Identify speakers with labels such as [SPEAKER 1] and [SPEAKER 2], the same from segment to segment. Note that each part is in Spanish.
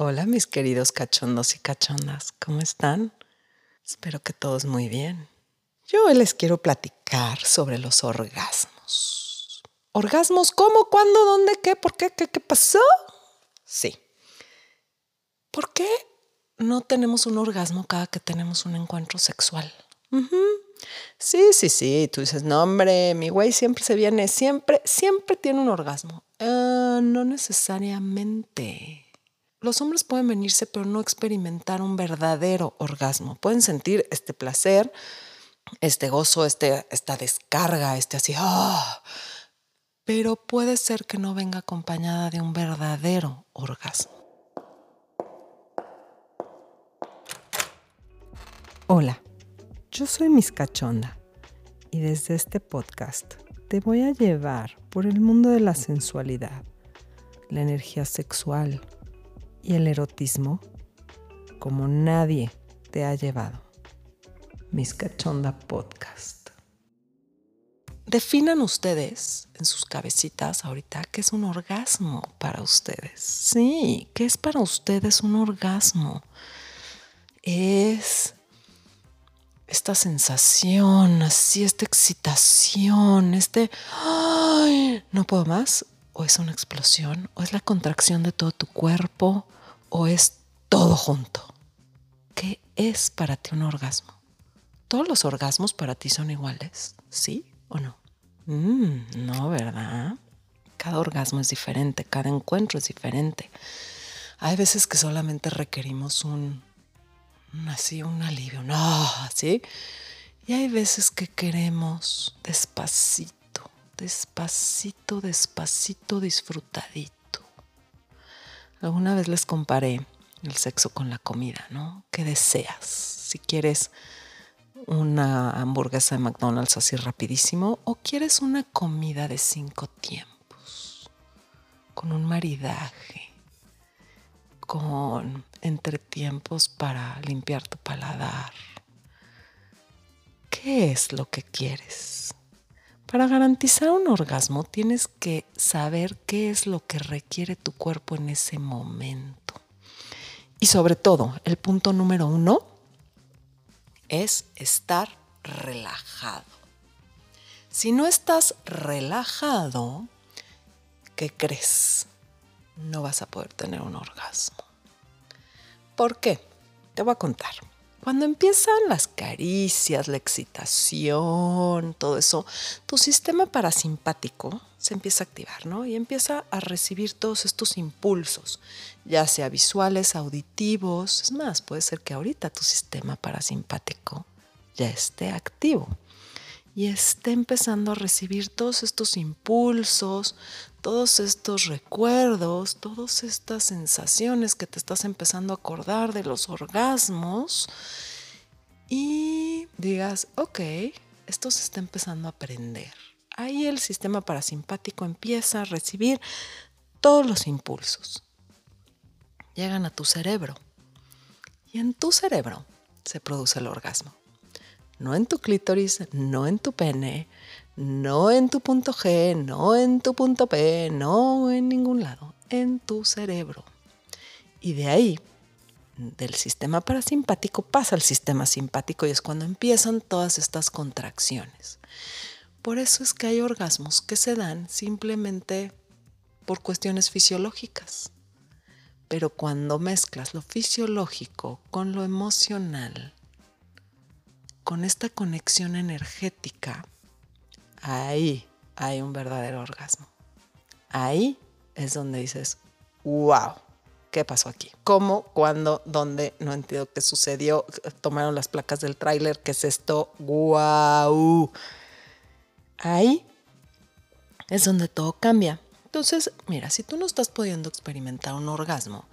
[SPEAKER 1] Hola mis queridos cachondos y cachondas, ¿cómo están? Espero que todos muy bien. Yo hoy les quiero platicar sobre los orgasmos. ¿Orgasmos cómo, cuándo, dónde, qué, por qué, qué, qué pasó? Sí. ¿Por qué no tenemos un orgasmo cada que tenemos un encuentro sexual? Sí, sí, sí. Tú dices, no, hombre, mi güey siempre se viene, siempre, siempre tiene un orgasmo. Ah, no necesariamente. Los hombres pueden venirse, pero no experimentar un verdadero orgasmo. Pueden sentir este placer, este gozo, este, esta descarga, este así, ah, pero puede ser que no venga acompañada de un verdadero orgasmo. Hola, yo soy Miss Cachonda y desde este podcast te voy a llevar por el mundo de la sensualidad, la energía sexual y el erotismo como nadie te ha llevado. Miss Cachonda Podcast. Definan ustedes en sus cabecitas ahorita qué es un orgasmo para ustedes. Sí, ¿qué es para ustedes un orgasmo? Es esta sensación, así, esta excitación, este, ay, no puedo más, o es una explosión, o es la contracción de todo tu cuerpo, o es todo junto. ¿Qué es para ti un orgasmo? ¿Todos los orgasmos para ti son iguales? ¿Sí o no? Mm, no, ¿verdad? Cada orgasmo es diferente, cada encuentro es diferente. Hay veces que solamente requerimos un así un alivio, no, ¿sí? Y hay veces que queremos despacito, despacito, despacito, disfrutadito. Alguna vez les comparé el sexo con la comida, ¿no? ¿Qué deseas? Si quieres una hamburguesa de McDonald's así rapidísimo o quieres una comida de cinco tiempos, con un maridaje con entretiempos para limpiar tu paladar. ¿Qué es lo que quieres? Para garantizar un orgasmo tienes que saber qué es lo que requiere tu cuerpo en ese momento. Y sobre todo, el punto número uno es estar relajado. Si no estás relajado, ¿qué crees? no vas a poder tener un orgasmo. ¿Por qué? Te voy a contar. Cuando empiezan las caricias, la excitación, todo eso, tu sistema parasimpático se empieza a activar, ¿no? Y empieza a recibir todos estos impulsos, ya sea visuales, auditivos. Es más, puede ser que ahorita tu sistema parasimpático ya esté activo y esté empezando a recibir todos estos impulsos, todos estos recuerdos, todas estas sensaciones que te estás empezando a acordar de los orgasmos y digas, ok, esto se está empezando a aprender. Ahí el sistema parasimpático empieza a recibir todos los impulsos. Llegan a tu cerebro y en tu cerebro se produce el orgasmo no en tu clítoris, no en tu pene, no en tu punto G, no en tu punto P, no en ningún lado, en tu cerebro. Y de ahí, del sistema parasimpático, pasa al sistema simpático y es cuando empiezan todas estas contracciones. Por eso es que hay orgasmos que se dan simplemente por cuestiones fisiológicas. Pero cuando mezclas lo fisiológico con lo emocional, con esta conexión energética, ahí hay un verdadero orgasmo. Ahí es donde dices, wow, ¿qué pasó aquí? ¿Cómo? ¿Cuándo? ¿Dónde? No entiendo qué sucedió. Tomaron las placas del tráiler, ¿qué es esto? ¡Wow! Ahí es donde todo cambia. Entonces, mira, si tú no estás pudiendo experimentar un orgasmo,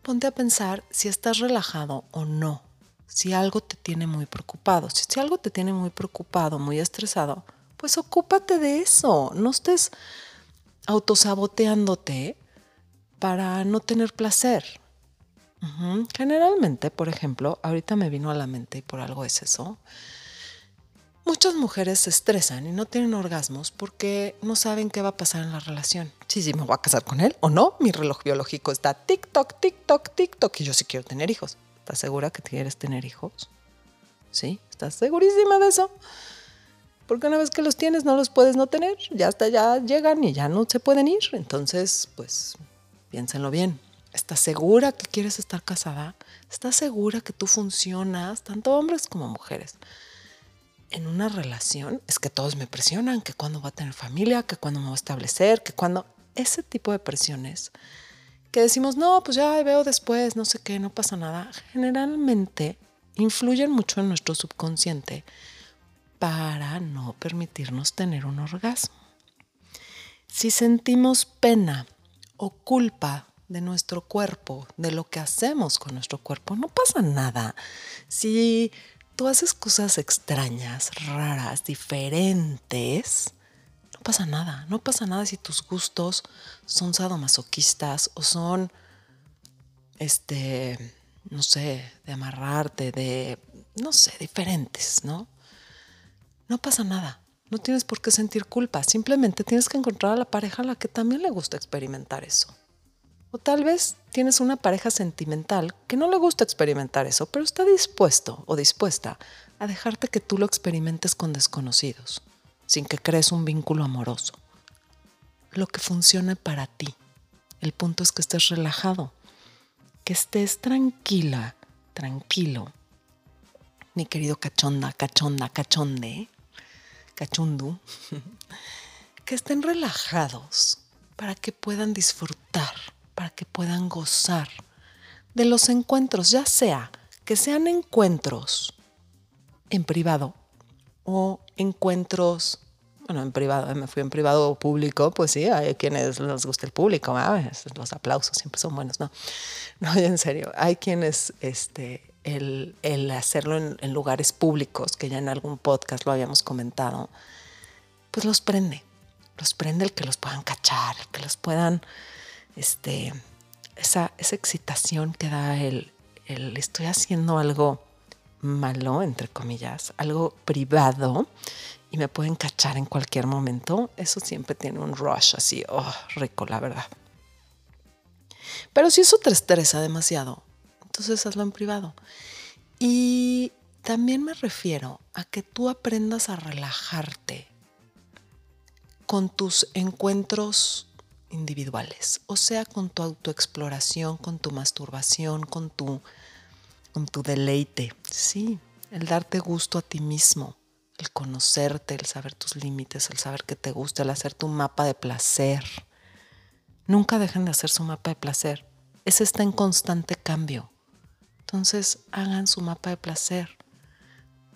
[SPEAKER 1] ponte a pensar si estás relajado o no si algo te tiene muy preocupado. Si, algo te tiene muy preocupado, muy estresado, pues ocúpate de eso. No estés autosaboteándote para no tener placer. Generalmente, por ejemplo, ahorita me vino a la mente y por algo es eso. Muchas mujeres se estresan y no tienen orgasmos porque no saben qué va a pasar en la relación. Sí, sí, me voy a casar con él o no. Mi reloj biológico está TikTok, TikTok, TikTok y yo sí quiero tener hijos. ¿Estás segura que quieres tener hijos? ¿Sí? ¿Estás segurísima de eso? Porque una vez que los tienes no los puedes no tener. Ya hasta ya llegan y ya no se pueden ir. Entonces, pues, piénsenlo bien. ¿Estás segura que quieres estar casada? ¿Estás segura que tú funcionas, tanto hombres como mujeres? en una relación es que todos me presionan, que cuando va a tener familia, que cuando me va a establecer, que cuando ese tipo de presiones que decimos, no, pues ya veo después, no sé qué, no pasa nada, generalmente influyen mucho en nuestro subconsciente para no permitirnos tener un orgasmo. Si sentimos pena o culpa de nuestro cuerpo, de lo que hacemos con nuestro cuerpo, no pasa nada. Si tú haces cosas extrañas, raras, diferentes, no pasa nada. No pasa nada si tus gustos son sadomasoquistas o son, este, no sé, de amarrarte, de, no sé, diferentes, ¿no? No pasa nada. No tienes por qué sentir culpa. Simplemente tienes que encontrar a la pareja a la que también le gusta experimentar eso. O tal vez tienes una pareja sentimental que no le gusta experimentar eso, pero está dispuesto o dispuesta a dejarte que tú lo experimentes con desconocidos, sin que crees un vínculo amoroso. Lo que funcione para ti. El punto es que estés relajado, que estés tranquila, tranquilo. Mi querido cachonda, cachonda, cachonde, cachundu, que estén relajados para que puedan disfrutar para que puedan gozar de los encuentros, ya sea que sean encuentros en privado o encuentros, bueno, en privado, me fui en privado o público, pues sí, hay quienes les gusta el público, los aplausos siempre son buenos, ¿no? No, en serio, hay quienes, este, el, hacerlo en, en lugares públicos, que ya en algún podcast lo habíamos comentado, pues los prende, los prende el que los puedan cachar, el que los puedan este, esa, esa excitación que da el, el estoy haciendo algo malo, entre comillas, algo privado y me pueden cachar en cualquier momento, eso siempre tiene un rush así, oh, rico, la verdad. Pero si eso te estresa demasiado, entonces hazlo en privado. Y también me refiero a que tú aprendas a relajarte con tus encuentros individuales, o sea, con tu autoexploración, con tu masturbación, con tu, con tu deleite. Sí, el darte gusto a ti mismo, el conocerte, el saber tus límites, el saber que te gusta, el hacer tu mapa de placer. Nunca dejen de hacer su mapa de placer. Ese está en constante cambio. Entonces, hagan su mapa de placer.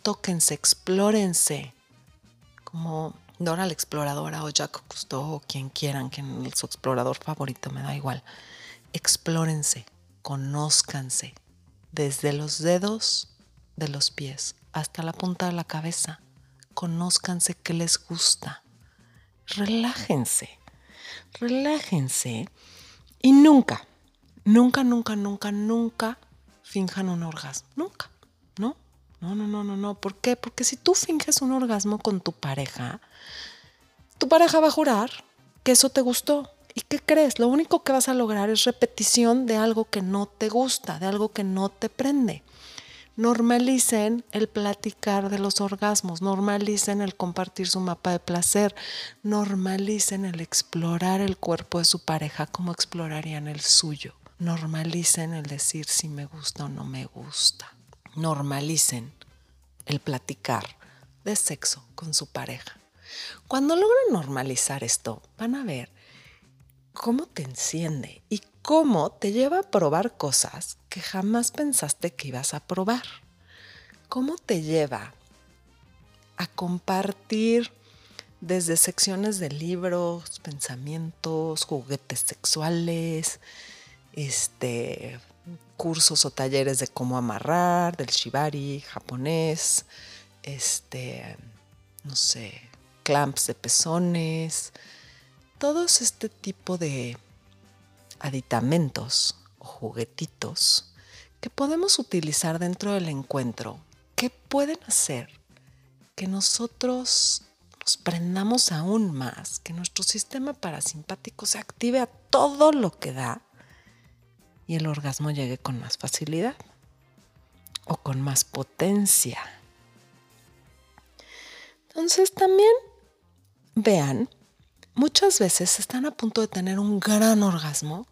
[SPEAKER 1] Tóquense, explórense. Como Dora la exploradora o Jacques Cousteau o quien quieran, su explorador favorito, me da igual. Explórense, conózcanse, desde los dedos de los pies hasta la punta de la cabeza. Conózcanse qué les gusta. Relájense, relájense y nunca, nunca, nunca, nunca, nunca finjan un orgasmo. Nunca, ¿no? No, no, no, no, no. ¿Por qué? Porque si tú finges un orgasmo con tu pareja, tu pareja va a jurar que eso te gustó. ¿Y qué crees? Lo único que vas a lograr es repetición de algo que no te gusta, de algo que no te prende. Normalicen el platicar de los orgasmos, normalicen el compartir su mapa de placer, normalicen el explorar el cuerpo de su pareja como explorarían el suyo, normalicen el decir si me gusta o no me gusta normalicen el platicar de sexo con su pareja. Cuando logren normalizar esto, van a ver cómo te enciende y cómo te lleva a probar cosas que jamás pensaste que ibas a probar. Cómo te lleva a compartir desde secciones de libros, pensamientos, juguetes sexuales, este, cursos o talleres de cómo amarrar, del shibari japonés, este, no sé, clamps de pezones, todos este tipo de aditamentos o juguetitos que podemos utilizar dentro del encuentro que pueden hacer que nosotros nos prendamos aún más, que nuestro sistema parasimpático se active a todo lo que da y el orgasmo llegue con más facilidad o con más potencia. Entonces también vean, muchas veces están a punto de tener un gran orgasmo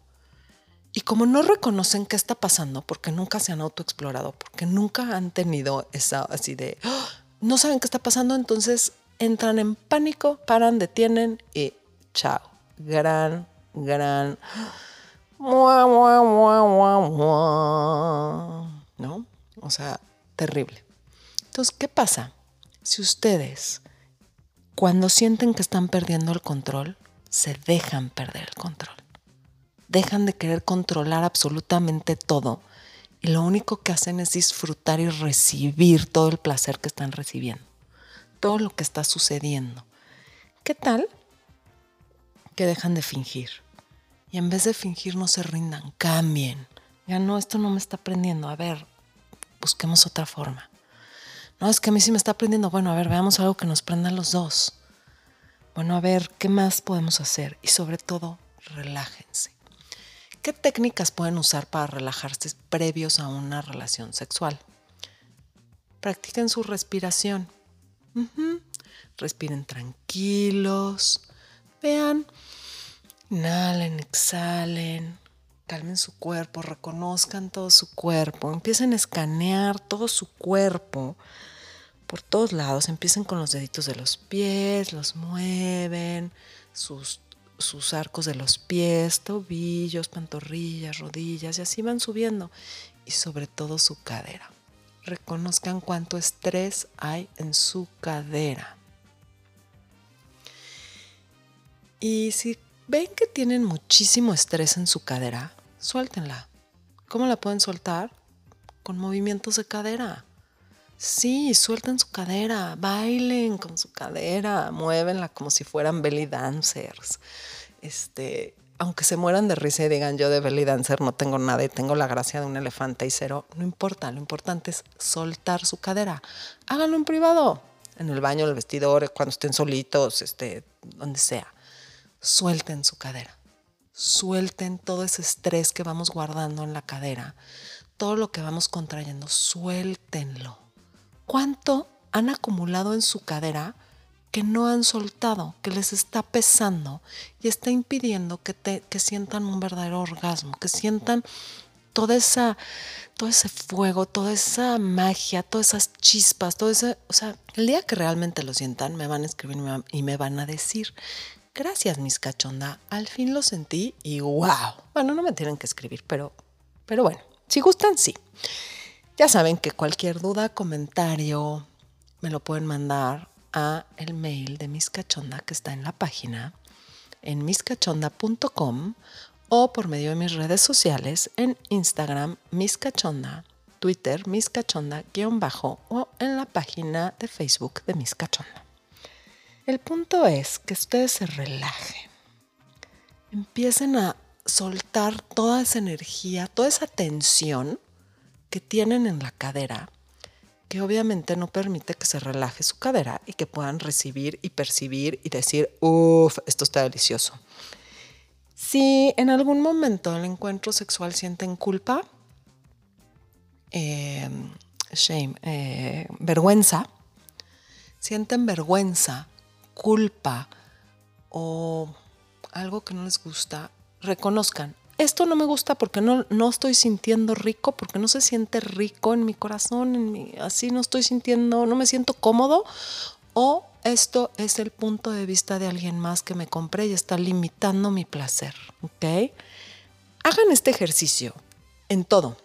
[SPEAKER 1] y como no reconocen qué está pasando, porque nunca se han autoexplorado, porque nunca han tenido esa así de, ¡Ah! no saben qué está pasando, entonces entran en pánico, paran, detienen y chao. Gran, gran... ¿No? O sea, terrible. Entonces, ¿qué pasa? Si ustedes, cuando sienten que están perdiendo el control, se dejan perder el control dejan de querer controlar absolutamente todo y lo único que hacen es disfrutar y recibir todo el placer que están recibiendo, todo lo que está sucediendo. ¿Qué tal? Que dejan de fingir. Y en vez de fingir no se rindan, cambien. Ya no, esto no me está aprendiendo. A ver, busquemos otra forma. No, es que a mí sí me está aprendiendo. Bueno, a ver, veamos algo que nos prenda los dos. Bueno, a ver, ¿qué más podemos hacer? Y sobre todo, relájense. ¿Qué técnicas pueden usar para relajarse previos a una relación sexual? Practiquen su respiración. Respiren tranquilos. Vean. Inhalen, exhalen. Calmen su cuerpo, reconozcan todo su cuerpo. Empiecen a escanear todo su cuerpo por todos lados. Empiecen con los deditos de los pies, los mueven, sus sus arcos de los pies, tobillos, pantorrillas, rodillas y así van subiendo. Y sobre todo su cadera. Reconozcan cuánto estrés hay en su cadera. Y si ven que tienen muchísimo estrés en su cadera, suéltenla. ¿Cómo la pueden soltar? Con movimientos de cadera. Sí, suelten su cadera, bailen con su cadera, muévenla como si fueran belly dancers. Este, aunque se mueran de risa y digan yo de belly dancer no tengo nada y tengo la gracia de un elefante y cero, no importa, lo importante es soltar su cadera. Háganlo en privado, en el baño, en el vestidor, cuando estén solitos, este, donde sea. Suelten su cadera. Suelten todo ese estrés que vamos guardando en la cadera, todo lo que vamos contrayendo, suéltenlo cuánto han acumulado en su cadera que no han soltado, que les está pesando y está impidiendo que, te, que sientan un verdadero orgasmo, que sientan toda esa, todo ese fuego, toda esa magia, todas esas chispas, todo ese, o sea, el día que realmente lo sientan, me van a escribir y me van a decir, gracias mis cachonda, al fin lo sentí y wow. Bueno, no me tienen que escribir, pero, pero bueno, si gustan, sí. Ya saben que cualquier duda, comentario, me lo pueden mandar a el mail de Miss Cachonda que está en la página en miscachonda.com o por medio de mis redes sociales en Instagram Miss Cachonda, Twitter Miss Cachonda guion bajo o en la página de Facebook de Miss Cachonda. El punto es que ustedes se relajen, empiecen a soltar toda esa energía, toda esa tensión que tienen en la cadera, que obviamente no permite que se relaje su cadera y que puedan recibir y percibir y decir, uff, esto está delicioso. Si en algún momento del encuentro sexual sienten culpa, em, shame, eh, vergüenza, sienten vergüenza, culpa o algo que no les gusta, reconozcan, esto no me gusta porque no, no estoy sintiendo rico, porque no se siente rico en mi corazón, en mi, así no estoy sintiendo, no me siento cómodo, o esto es el punto de vista de alguien más que me compré y está limitando mi placer, ¿ok? Hagan este ejercicio en todo,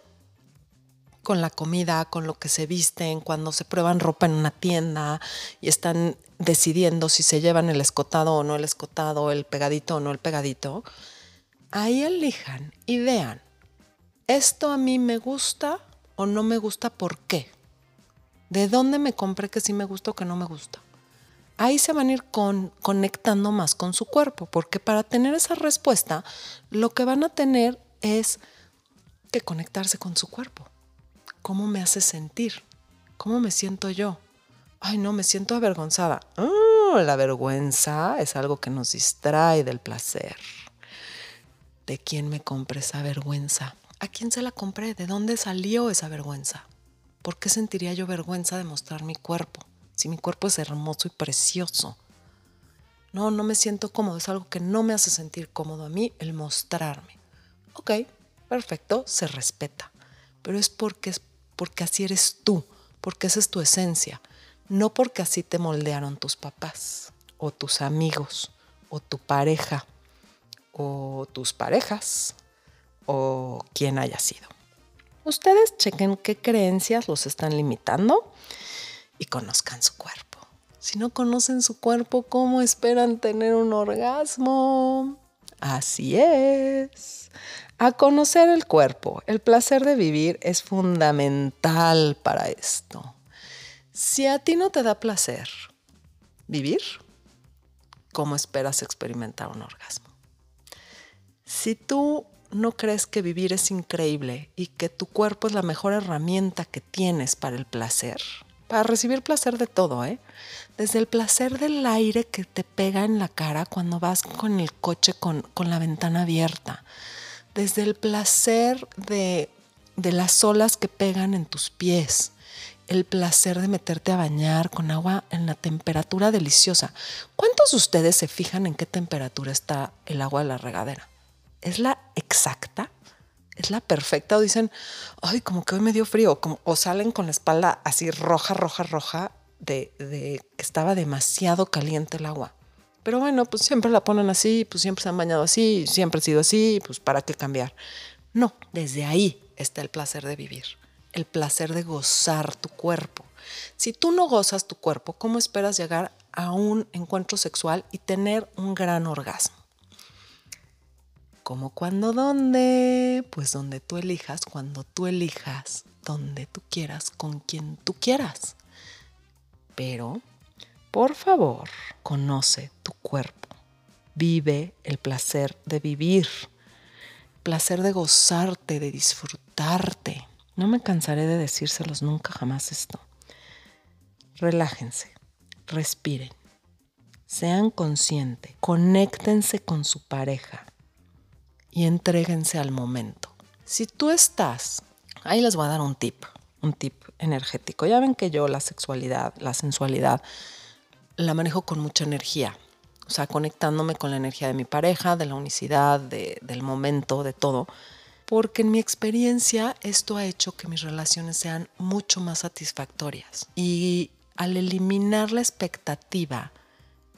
[SPEAKER 1] con la comida, con lo que se visten, cuando se prueban ropa en una tienda y están decidiendo si se llevan el escotado o no el escotado, el pegadito o no el pegadito ahí elijan y vean, ¿esto a mí me gusta o no me gusta? ¿Por qué? ¿De dónde me compré que sí me gusta o que no me gusta? Ahí se van a ir con, conectando más con su cuerpo, porque para tener esa respuesta, lo que van a tener es que conectarse con su cuerpo. ¿Cómo me hace sentir? ¿Cómo me siento yo? Ay, no, me siento avergonzada. Ah, la vergüenza es algo que nos distrae del placer. ¿De quién me compré esa vergüenza? ¿A quién se la compré? ¿De dónde salió esa vergüenza? ¿Por qué sentiría yo vergüenza de mostrar mi cuerpo? Si mi cuerpo es hermoso y precioso. No, no me siento cómodo. Es algo que no me hace sentir cómodo a mí el mostrarme. Ok, perfecto, se respeta. Pero es porque, es porque así eres tú, porque esa es tu esencia. No porque así te moldearon tus papás, o tus amigos, o tu pareja, o tus parejas, o quien haya sido. Ustedes chequen qué creencias los están limitando y conozcan su cuerpo. Si no conocen su cuerpo, ¿cómo esperan tener un orgasmo? Así es. A conocer el cuerpo, el placer de vivir es fundamental para esto. Si a ti no te da placer vivir, ¿cómo esperas experimentar un orgasmo? Si tú no crees que vivir es increíble y que tu cuerpo es la mejor herramienta que tienes para el placer, para recibir placer de todo, ¿eh? Desde el placer del aire que te pega en la cara cuando vas con el coche con, con la ventana abierta, desde el placer de, de las olas que pegan en tus pies, el placer de meterte a bañar con agua en la temperatura deliciosa. ¿Cuántos de ustedes se fijan en qué temperatura está el agua de la regadera? ¿Es la exacta? ¿Es la perfecta? O dicen, ay, como que hoy me dio frío, o salen con la espalda así roja, roja, roja, de, de que estaba demasiado caliente el agua. Pero bueno, pues siempre la ponen así, pues siempre se han bañado así, siempre ha sido así, pues para qué cambiar. No, desde ahí está el placer de vivir, el placer de gozar tu cuerpo. Si tú no gozas tu cuerpo, ¿cómo esperas llegar a un encuentro sexual y tener un gran orgasmo? ¿Cómo, cuándo, dónde? Pues donde tú elijas, cuando tú elijas, donde tú quieras, con quien tú quieras. Pero, por favor, conoce tu cuerpo. Vive el placer de vivir, placer de gozarte, de disfrutarte. No me cansaré de decírselos nunca jamás esto. Relájense, respiren, sean conscientes, conéctense con su pareja y entréguense al momento. Si tú estás, ahí les voy a dar un tip, un tip energético. Ya ven que yo la sexualidad, la sensualidad, la manejo con mucha energía. O sea, conectándome con la energía de mi pareja, de la unicidad, del momento, de todo. Porque en mi experiencia esto ha hecho que mis relaciones sean mucho más satisfactorias. Y al eliminar la expectativa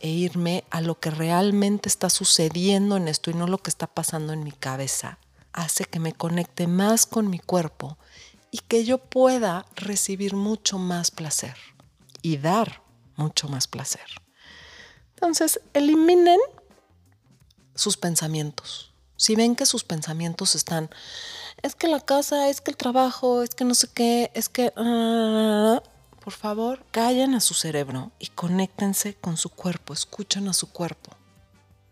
[SPEAKER 1] e irme a lo que realmente está sucediendo en esto y no lo que está pasando en mi cabeza, hace que me conecte más con mi cuerpo y que yo pueda recibir mucho más placer y dar mucho más placer. Entonces, eliminen sus pensamientos. Si ven que sus pensamientos están, es que la casa, es que el trabajo, es que no sé qué, es que... Ah, por favor, callen a su cerebro y conéctense con su cuerpo, escuchen a su cuerpo.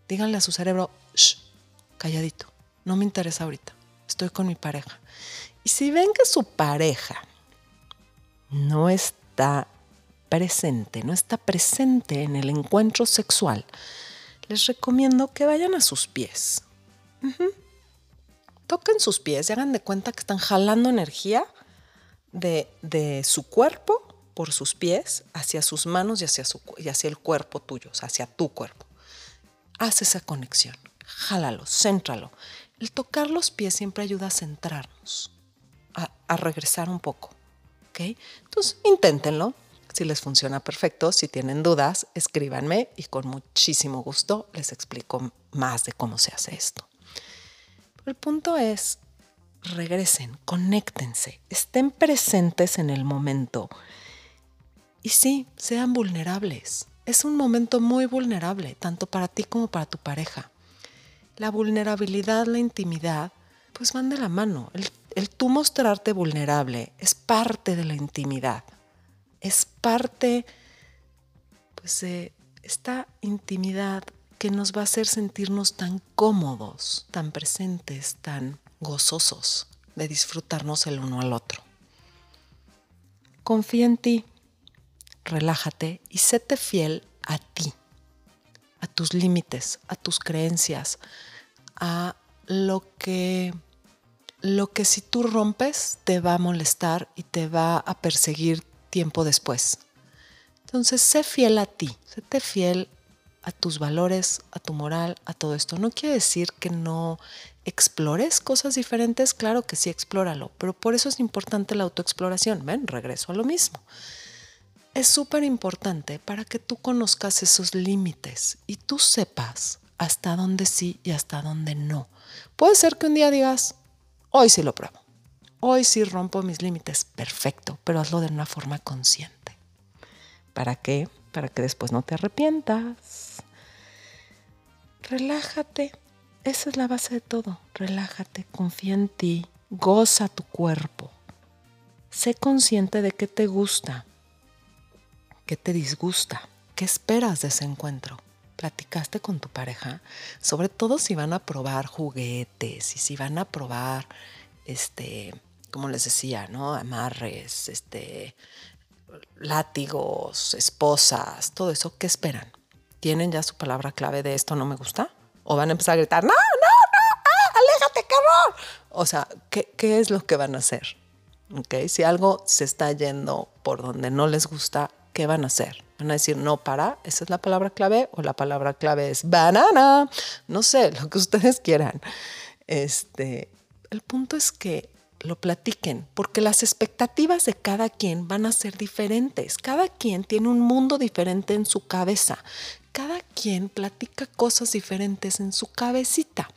[SPEAKER 1] Díganle a su cerebro, Shh, calladito, no me interesa ahorita, estoy con mi pareja. Y si ven que su pareja no está presente, no está presente en el encuentro sexual, les recomiendo que vayan a sus pies. Toquen sus pies y hagan de cuenta que están jalando energía de su cuerpo por sus pies hacia sus manos y hacia, su, y hacia el cuerpo tuyo, o sea, hacia tu cuerpo. Haz esa conexión, jálalo, céntralo. El tocar los pies siempre ayuda a centrarnos, a, regresar un poco. ¿ok? Entonces, inténtenlo. Si les funciona perfecto, si tienen dudas, escríbanme y con muchísimo gusto les explico más de cómo se hace esto. el punto es, regresen, conéctense, estén presentes en el momento y sí, sean vulnerables. Es un momento muy vulnerable, tanto para ti como para tu pareja. La vulnerabilidad, la intimidad, pues van de la mano. El, tú mostrarte vulnerable es parte de la intimidad. Es parte, pues, de esta intimidad que nos va a hacer sentirnos tan cómodos, tan presentes, tan gozosos de disfrutarnos el uno al otro. Confía en ti, relájate y séte fiel a ti, a tus límites, a tus creencias, a lo que lo que si tú rompes te va a molestar y te va a perseguir tiempo después. Entonces, sé fiel a ti, séte fiel a tus valores, a tu moral, a todo esto. No quiere decir que no explores cosas diferentes, claro que sí, explóralo, pero por eso es importante la autoexploración. Ven, regreso a lo mismo. Es súper importante para que tú conozcas esos límites y tú sepas hasta dónde sí y hasta dónde no. Puede ser que un día digas, hoy sí lo pruebo, hoy sí rompo mis límites, perfecto, pero hazlo de una forma consciente. ¿Para qué? Para que después no te arrepientas. Relájate, esa es la base de todo. Relájate, confía en ti, goza tu cuerpo. Sé consciente de qué te gusta, qué te disgusta, qué esperas de ese encuentro. ¿Platicaste con tu pareja? Sobre todo si van a probar juguetes y si van a probar, este, como les decía, ¿no? Amarres, este, látigos, esposas, todo eso. ¿Qué esperan? ¿Tienen ya su palabra clave de esto no me gusta? ¿O van a empezar a gritar, no, no, no, ah, aléjate, horror? O sea, ¿qué, ¿qué, es lo que van a hacer? ¿Okay? Si algo se está yendo por donde no les gusta, ¿qué van a hacer? Van a decir, no, para, esa es la palabra clave, o la palabra clave es banana, no sé, lo que ustedes quieran. Este, el punto es que lo platiquen, porque las expectativas de cada quien van a ser diferentes. Cada quien tiene un mundo diferente en su cabeza cada quien platica cosas diferentes en su cabecita.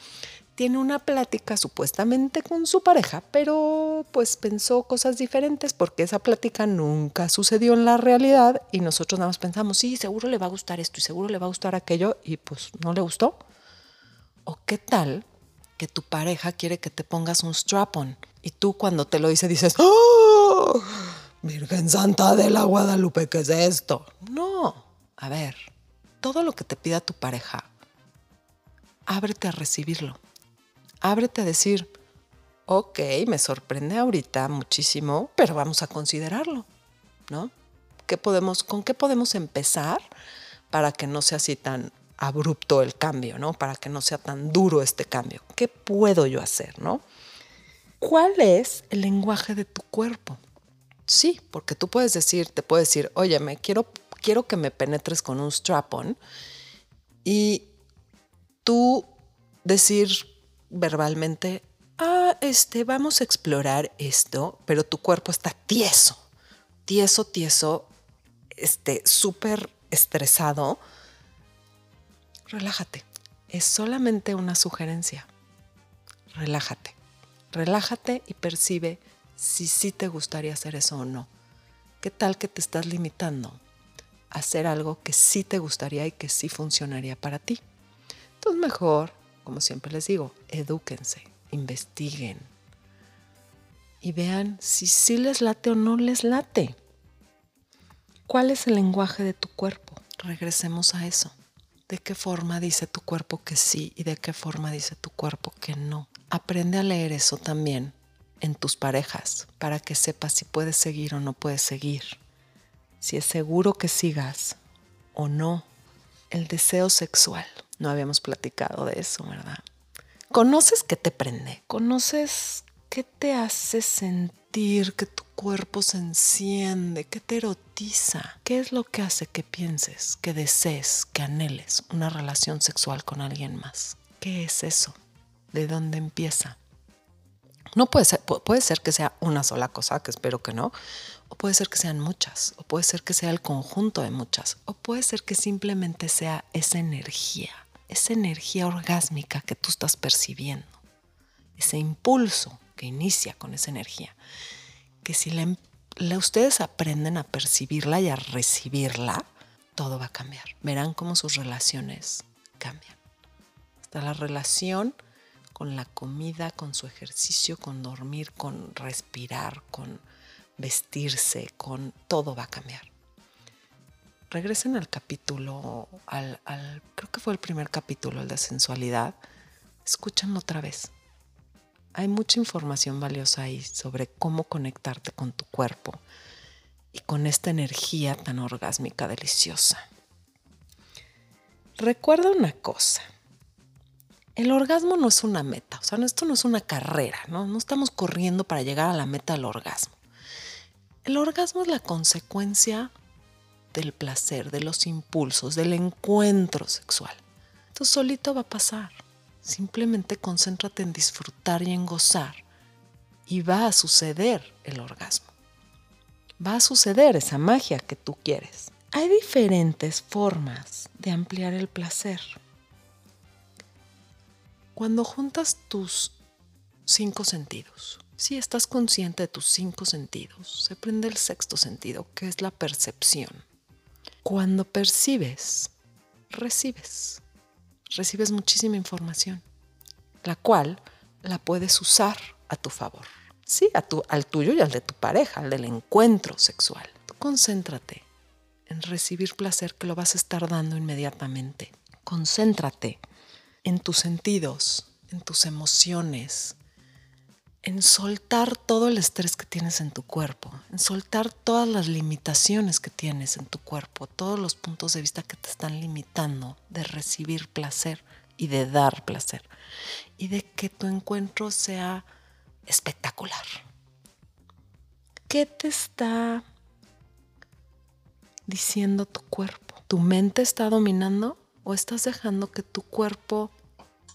[SPEAKER 1] Tiene una plática supuestamente con su pareja, pero pues pensó cosas diferentes porque esa plática nunca sucedió en la realidad y nosotros nada más pensamos, sí, seguro le va a gustar esto y seguro le va a gustar aquello y pues no le gustó. ¿O qué tal que tu pareja quiere que te pongas un strap-on y tú cuando te lo dice dices, ¡Oh! Virgen Santa de la Guadalupe, ¿qué es esto? No, a ver, todo lo que te pida tu pareja, ábrete a recibirlo. Ábrete a decir, ok, me sorprende ahorita muchísimo, pero vamos a considerarlo, ¿no? ¿Qué podemos, ¿Con qué podemos empezar para que no sea así tan abrupto el cambio, ¿no? Para que no sea tan duro este cambio. ¿Qué puedo yo hacer, ¿no? ¿Cuál es el lenguaje de tu cuerpo? Sí, porque tú puedes decir, te puedes decir, oye, me quiero quiero que me penetres con un strap-on y tú decir verbalmente, ah, este, vamos a explorar esto, pero tu cuerpo está tieso, tieso, tieso, este, súper estresado. Relájate. Es solamente una sugerencia. Relájate. Relájate y percibe si sí te gustaría hacer eso o no. ¿Qué tal que te estás limitando? hacer algo que sí te gustaría y que sí funcionaría para ti. Entonces mejor, como siempre les digo, edúquense, investiguen y vean si sí les late o no les late. ¿Cuál es el lenguaje de tu cuerpo? Regresemos a eso. ¿De qué forma dice tu cuerpo que sí y de qué forma dice tu cuerpo que no? Aprende a leer eso también en tus parejas para que sepas si puedes seguir o no puedes seguir si es seguro que sigas o no el deseo sexual. No habíamos platicado de eso, ¿verdad? ¿Conoces qué te prende? ¿Conoces qué te hace sentir que tu cuerpo se enciende? ¿Qué te erotiza? ¿Qué es lo que hace que pienses, que desees, que anheles una relación sexual con alguien más? ¿Qué es eso? ¿De dónde empieza? No puede ser, puede ser que sea una sola cosa, que espero que no, o puede ser que sean muchas, o puede ser que sea el conjunto de muchas, o puede ser que simplemente sea esa energía, esa energía orgásmica que tú estás percibiendo, ese impulso que inicia con esa energía, que si ustedes aprenden a percibirla y a recibirla, todo va a cambiar. Verán cómo sus relaciones cambian. Hasta la relación con la comida, con su ejercicio, con dormir, con respirar, con vestirse, con todo va a cambiar. Regresen al capítulo, al, creo que fue el primer capítulo, el de sensualidad. Escúchanlo otra vez. Hay mucha información valiosa ahí sobre cómo conectarte con tu cuerpo y con esta energía tan orgásmica deliciosa. Recuerda una cosa, el orgasmo no es una meta, o sea, esto no es una carrera, ¿no? No estamos corriendo para llegar a la meta del orgasmo. El orgasmo es la consecuencia del placer, de los impulsos, del encuentro sexual. Esto solito va a pasar. Simplemente concéntrate en disfrutar y en gozar y va a suceder el orgasmo. Va a suceder esa magia que tú quieres. Hay diferentes formas de ampliar el placer. Cuando juntas tus cinco sentidos, si estás consciente de tus cinco sentidos, se prende el sexto sentido, que es la percepción. Cuando percibes, recibes. Recibes muchísima información, la cual la puedes usar a tu favor. Sí, a tu, al tuyo y al de tu pareja, al del encuentro sexual. concéntrate en recibir placer que lo vas a estar dando inmediatamente. Concéntrate en tus sentidos, en tus emociones, en soltar todo el estrés que tienes en tu cuerpo, en soltar todas las limitaciones que tienes en tu cuerpo, todos los puntos de vista que te están limitando de recibir placer y de dar placer, y de que tu encuentro sea espectacular. ¿Qué te está diciendo tu cuerpo? ¿Tu mente está dominando o estás dejando que tu cuerpo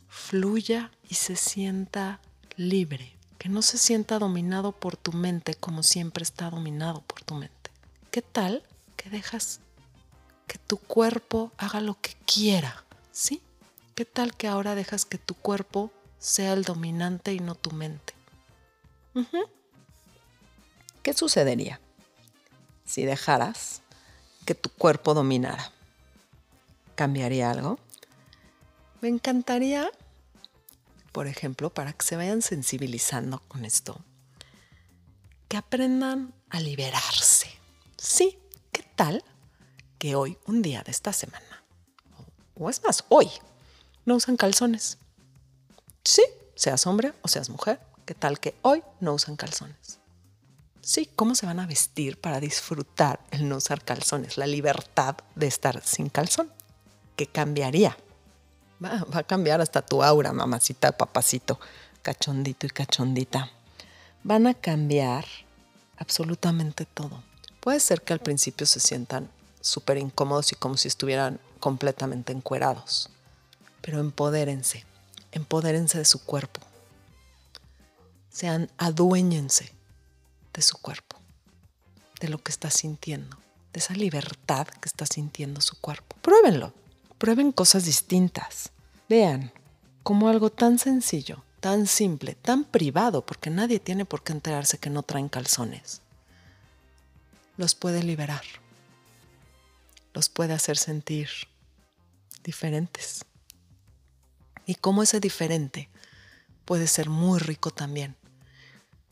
[SPEAKER 1] fluya y se sienta libre? Que no se sienta dominado por tu mente como siempre está dominado por tu mente. ¿Qué tal que dejas que tu cuerpo haga lo que quiera? ¿Sí? ¿Qué tal que ahora dejas que tu cuerpo sea el dominante y no tu mente? ¿Qué sucedería si dejaras que tu cuerpo dominara? ¿Cambiaría algo? Me encantaría, por ejemplo, para que se vayan sensibilizando con esto, que aprendan a liberarse. Sí, ¿qué tal que hoy, un día de esta semana, o es más, hoy, no usan calzones? Sí, seas hombre o seas mujer, ¿Qué tal que hoy no usan calzones? Sí, ¿cómo se van a vestir para disfrutar el no usar calzones? La libertad de estar sin calzón. ¿Qué cambiaría? Va, a cambiar hasta tu aura, mamacita, papacito, cachondito y cachondita. Van a cambiar absolutamente todo. Puede ser que al principio se sientan súper incómodos y como si estuvieran completamente encuerados. Pero empodérense, empodérense de su cuerpo, sean aduéñense de su cuerpo, de lo que está sintiendo, de esa libertad que está sintiendo su cuerpo. Pruébenlo, prueben cosas distintas. Vean como algo tan sencillo, tan simple, tan privado, porque nadie tiene por qué enterarse que no traen calzones. Los puede liberar, los puede hacer sentir diferentes. Y cómo ese diferente puede ser muy rico también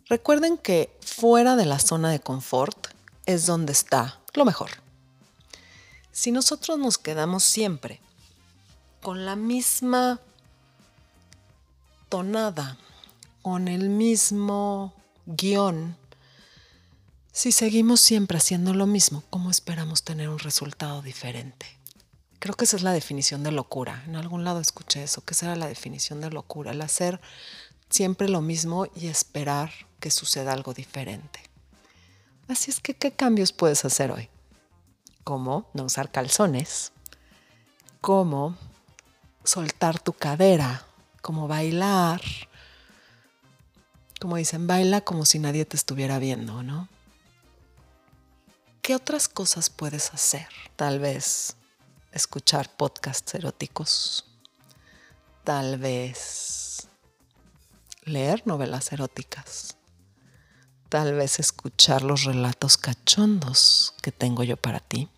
[SPEAKER 1] Recuerden que fuera de la zona de confort es donde está lo mejor. Si nosotros nos quedamos siempre con la misma tonada, con el mismo guion, si seguimos siempre haciendo lo mismo, ¿cómo esperamos tener un resultado diferente? Creo que esa es la definición de locura. En algún lado escuché eso, que esa era la definición de locura, el hacer siempre lo mismo y esperar que suceda algo diferente. Así es que, ¿qué cambios puedes hacer hoy? Como no usar calzones, como soltar tu cadera, como bailar, como dicen, baila como si nadie te estuviera viendo, ¿no? ¿Qué otras cosas puedes hacer? Tal vez escuchar podcasts eróticos, tal vez leer novelas eróticas, tal vez escuchar los relatos cachondos que tengo yo para ti.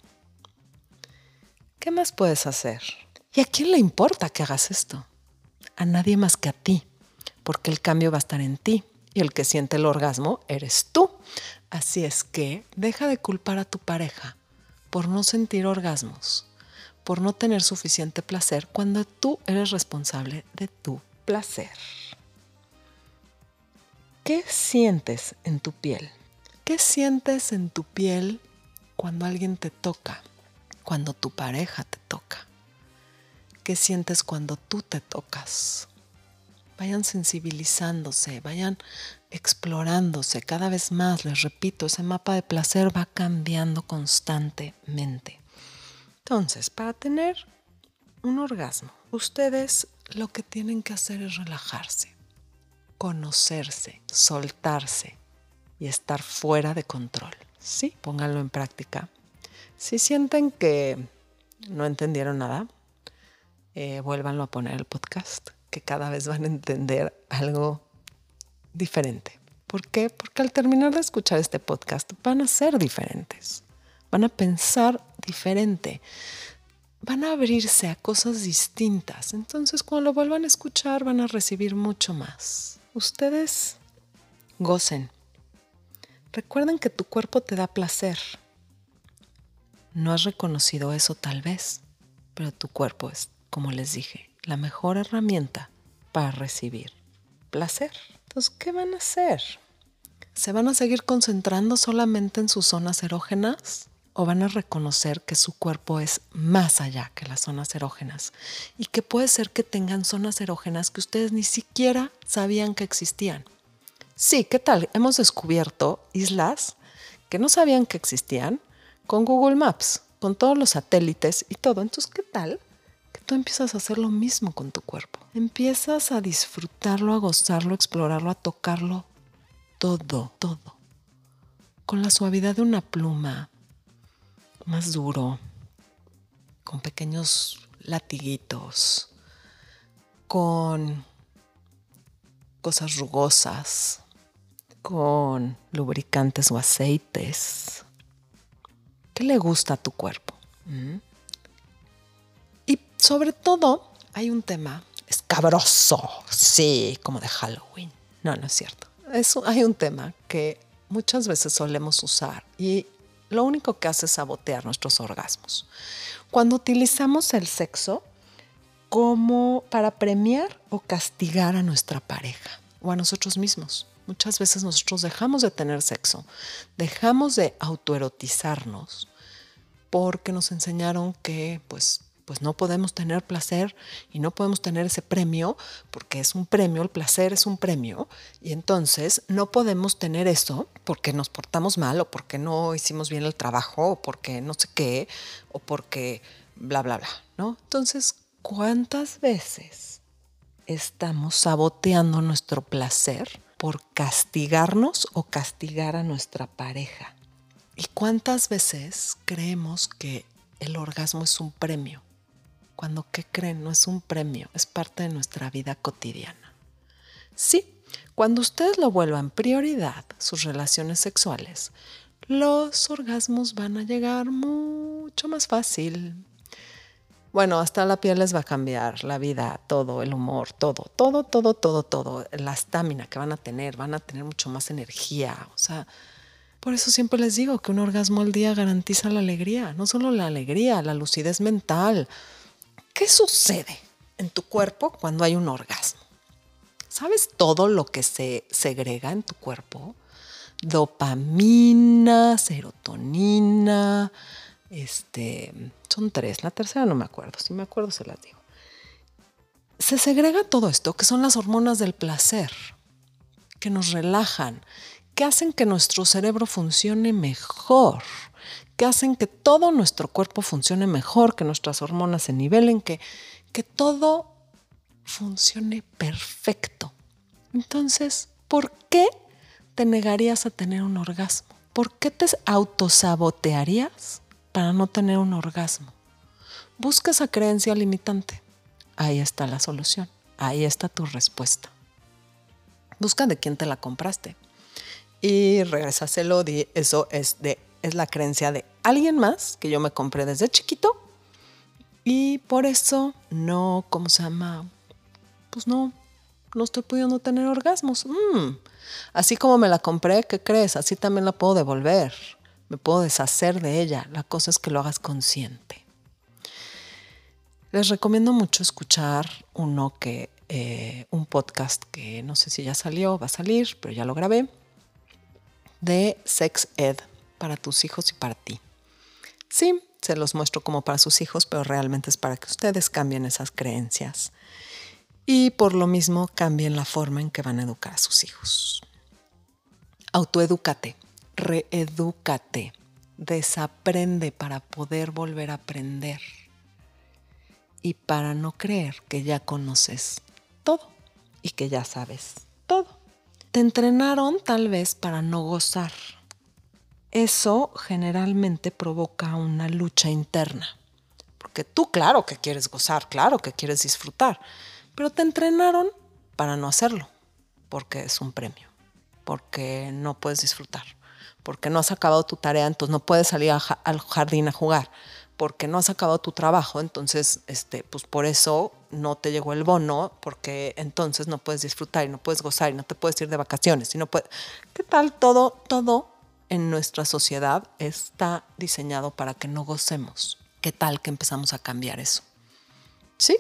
[SPEAKER 1] ¿Qué más puedes hacer? ¿Y a quién le importa que hagas esto? A nadie más que a ti, porque el cambio va a estar en ti y el que siente el orgasmo eres tú. Así es que deja de culpar a tu pareja por no sentir orgasmos, por no tener suficiente placer cuando tú eres responsable de tu placer. ¿Qué sientes en tu piel? ¿Qué sientes en tu piel cuando alguien te toca? Cuando tu pareja te toca. ¿Qué sientes cuando tú te tocas? Vayan sensibilizándose, vayan explorándose cada vez más. Les repito, ese mapa de placer va cambiando constantemente. Entonces, para tener un orgasmo, ustedes lo que tienen que hacer es relajarse, conocerse, soltarse y estar fuera de control. Sí, pónganlo en práctica. Si sienten que no entendieron nada, eh, vuélvanlo a poner el podcast, que cada vez van a entender algo diferente. ¿Por qué? Porque al terminar de escuchar este podcast van a ser diferentes, van a pensar diferente, van a abrirse a cosas distintas. Entonces cuando lo vuelvan a escuchar van a recibir mucho más. Ustedes gocen. Recuerden que tu cuerpo te da placer. No has reconocido eso tal vez, pero tu cuerpo es como les dije, la mejor herramienta para recibir placer. Entonces, ¿qué van a hacer? ¿Se van a seguir concentrando solamente en sus zonas erógenas? ¿O van a reconocer que su cuerpo es más allá que las zonas erógenas? Y que puede ser que tengan zonas erógenas que ustedes ni siquiera sabían que existían. Sí, ¿qué tal? Hemos descubierto islas que no sabían que existían con Google Maps, con todos los satélites y todo. Entonces, ¿qué tal tú empiezas a hacer lo mismo con tu cuerpo. Empiezas a disfrutarlo, a gozarlo, a explorarlo, a tocarlo todo, todo. Con la suavidad de una pluma, más duro, con pequeños latiguitos, con cosas rugosas, con lubricantes o aceites. ¿Qué le gusta a tu cuerpo? ¿Mm? sobre todo hay un tema escabroso, sí, como de Halloween. No, no es cierto. hay un tema que muchas veces solemos usar y lo único que hace es sabotear nuestros orgasmos. Cuando utilizamos el sexo como para premiar o castigar a nuestra pareja o a nosotros mismos. Muchas veces nosotros dejamos de tener sexo, dejamos de autoerotizarnos porque nos enseñaron que pues pues no podemos tener placer y no podemos tener ese premio porque es un premio, el placer es un premio y entonces no podemos tener eso porque nos portamos mal o porque no hicimos bien el trabajo o porque no sé qué o porque bla, bla, bla, ¿no? Entonces, ¿cuántas veces estamos saboteando nuestro placer por castigarnos o castigar a nuestra pareja? ¿Y cuántas veces creemos que el orgasmo es un premio? cuando, ¿qué creen? No es un premio, es parte de nuestra vida cotidiana. Sí, cuando ustedes lo vuelvan prioridad, sus relaciones sexuales, los orgasmos van a llegar mucho más fácil. Bueno, hasta la piel les va a cambiar, la vida, todo, el humor, todo, todo, todo, todo, todo, la estamina que van a tener, van a tener mucho más energía. O sea, por eso siempre les digo que un orgasmo al día garantiza la alegría, no solo la alegría, la lucidez mental, ¿Qué sucede en tu cuerpo cuando hay un orgasmo? ¿Sabes todo lo que se segrega en tu cuerpo? Dopamina, serotonina, este, son tres, la tercera no me acuerdo, si me acuerdo se las digo. Se segrega todo esto, que son las hormonas del placer, que nos relajan, que hacen que nuestro cerebro funcione mejor que hacen que todo nuestro cuerpo funcione mejor, que nuestras hormonas se nivelen, que, que todo funcione perfecto. Entonces, ¿por qué te negarías a tener un orgasmo? ¿Por qué te autosabotearías para no tener un orgasmo? Busca esa creencia limitante. Ahí está la solución. Ahí está tu respuesta. Busca de quién te la compraste. Y regrésaselo, eso es de es la creencia de alguien más que yo me compré desde chiquito y por eso no, ¿cómo se llama? Pues no, no estoy pudiendo tener orgasmos. Mm. Así como me la compré, ¿qué crees? Así también la puedo devolver. Me puedo deshacer de ella. La cosa es que lo hagas consciente. Les recomiendo mucho escuchar uno que, eh, un podcast que no sé si ya salió, va a salir, pero ya lo grabé, de sex ed para tus hijos y para ti. Sí, se los muestro como para sus hijos, pero realmente es para que ustedes cambien esas creencias y por lo mismo cambien la forma en que van a educar a sus hijos. Autoedúcate, reedúcate, desaprende para poder volver a aprender y para no creer que ya conoces todo y que ya sabes todo. Te entrenaron tal vez para no gozar. Eso generalmente provoca una lucha interna. Porque tú claro que quieres gozar, claro que quieres disfrutar, pero te entrenaron para no hacerlo, porque es un premio, porque no puedes disfrutar, porque no has acabado tu tarea, entonces no puedes salir al jardín a jugar, porque no has acabado tu trabajo, entonces, este, pues por eso no te llegó el bono, porque entonces no puedes disfrutar y no puedes gozar y no te puedes ir de vacaciones y no puedes... ¿Qué tal? Todo, todo en nuestra sociedad está diseñado para que no gocemos. ¿Qué tal que empezamos a cambiar eso? Sí,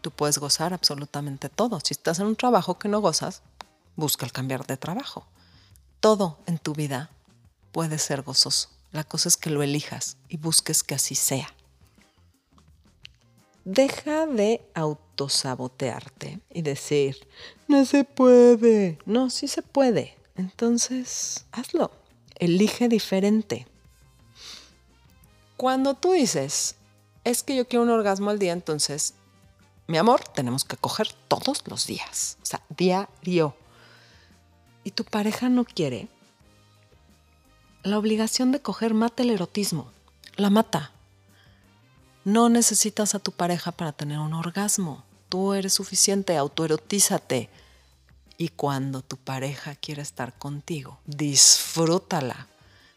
[SPEAKER 1] tú puedes gozar absolutamente todo. Si estás en un trabajo que no gozas, busca el cambiar de trabajo. Todo en tu vida puede ser gozoso. La cosa es que lo elijas y busques que así sea. Deja de autosabotearte y decir, no se puede. No, sí se puede. Entonces, hazlo. Elige diferente. Cuando tú dices, es que yo quiero un orgasmo al día, entonces, mi amor, tenemos que coger todos los días. O sea, diario. Y tu pareja no quiere, la obligación de coger mata el erotismo, la mata. No necesitas a tu pareja para tener un orgasmo. Tú eres suficiente, autoerotízate. Y cuando tu pareja quiere estar contigo, disfrútala.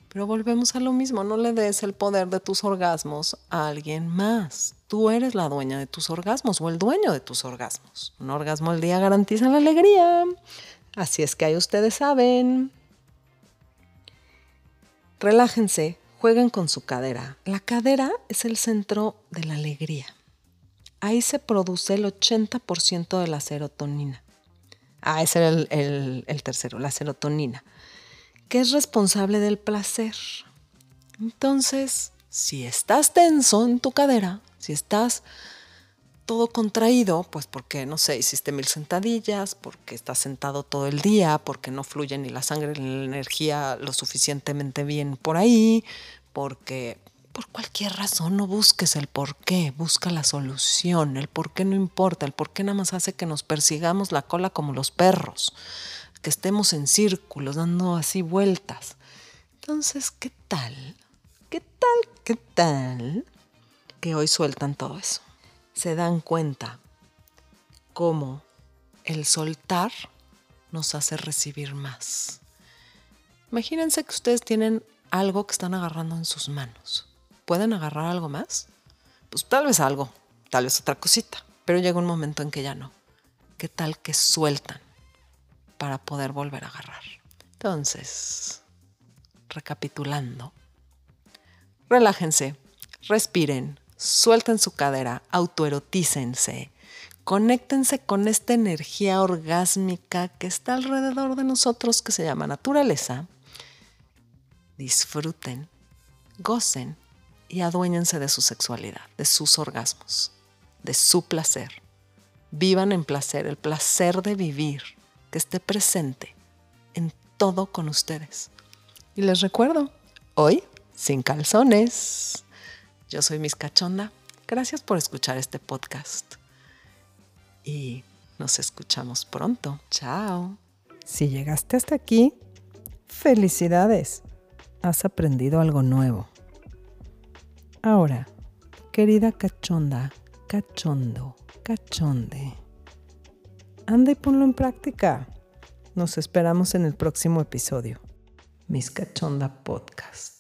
[SPEAKER 1] Pero volvemos a lo mismo, no le des el poder de tus orgasmos a alguien más. Tú eres la dueña de tus orgasmos o el dueño de tus orgasmos. Un orgasmo al día garantiza la alegría. Así es que ahí ustedes saben. Relájense, jueguen con su cadera. La cadera es el centro de la alegría. Ahí se produce el 80% de la serotonina. Ah, ese era el, el tercero, la serotonina, que es responsable del placer. Entonces, si estás tenso en tu cadera, si estás todo contraído, pues porque, no sé, hiciste mil sentadillas, porque estás sentado todo el día, porque no fluye ni la sangre ni la energía lo suficientemente bien por ahí, porque por cualquier razón no busques el por qué, busca la solución, el por qué no importa, el por qué nada más hace que nos persigamos la cola como los perros, que estemos en círculos dando así vueltas. Entonces, ¿qué tal? ¿Qué tal? ¿Qué tal? Que hoy sueltan todo eso se dan cuenta cómo el soltar nos hace recibir más. Imagínense que ustedes tienen algo que están agarrando en sus manos. ¿Pueden agarrar algo más? Pues tal vez algo, tal vez otra cosita, pero llega un momento en que ya no. ¿Qué tal que sueltan para poder volver a agarrar? Entonces, recapitulando, relájense, respiren, suelten su cadera, autoerotícense, conéctense con esta energía orgásmica que está alrededor de nosotros que se llama naturaleza. Disfruten, gocen y aduéñense de su sexualidad, de sus orgasmos, de su placer. Vivan en placer, el placer de vivir, que esté presente en todo con ustedes. Y les recuerdo, hoy sin calzones. Yo soy Miss Cachonda. Gracias por escuchar este podcast. Y nos escuchamos pronto. Chao.
[SPEAKER 2] Si llegaste hasta aquí, felicidades. Has aprendido algo nuevo. Ahora, querida cachonda, cachondo, cachonde, anda y ponlo en práctica. Nos esperamos en el próximo episodio. Miss Cachonda Podcast.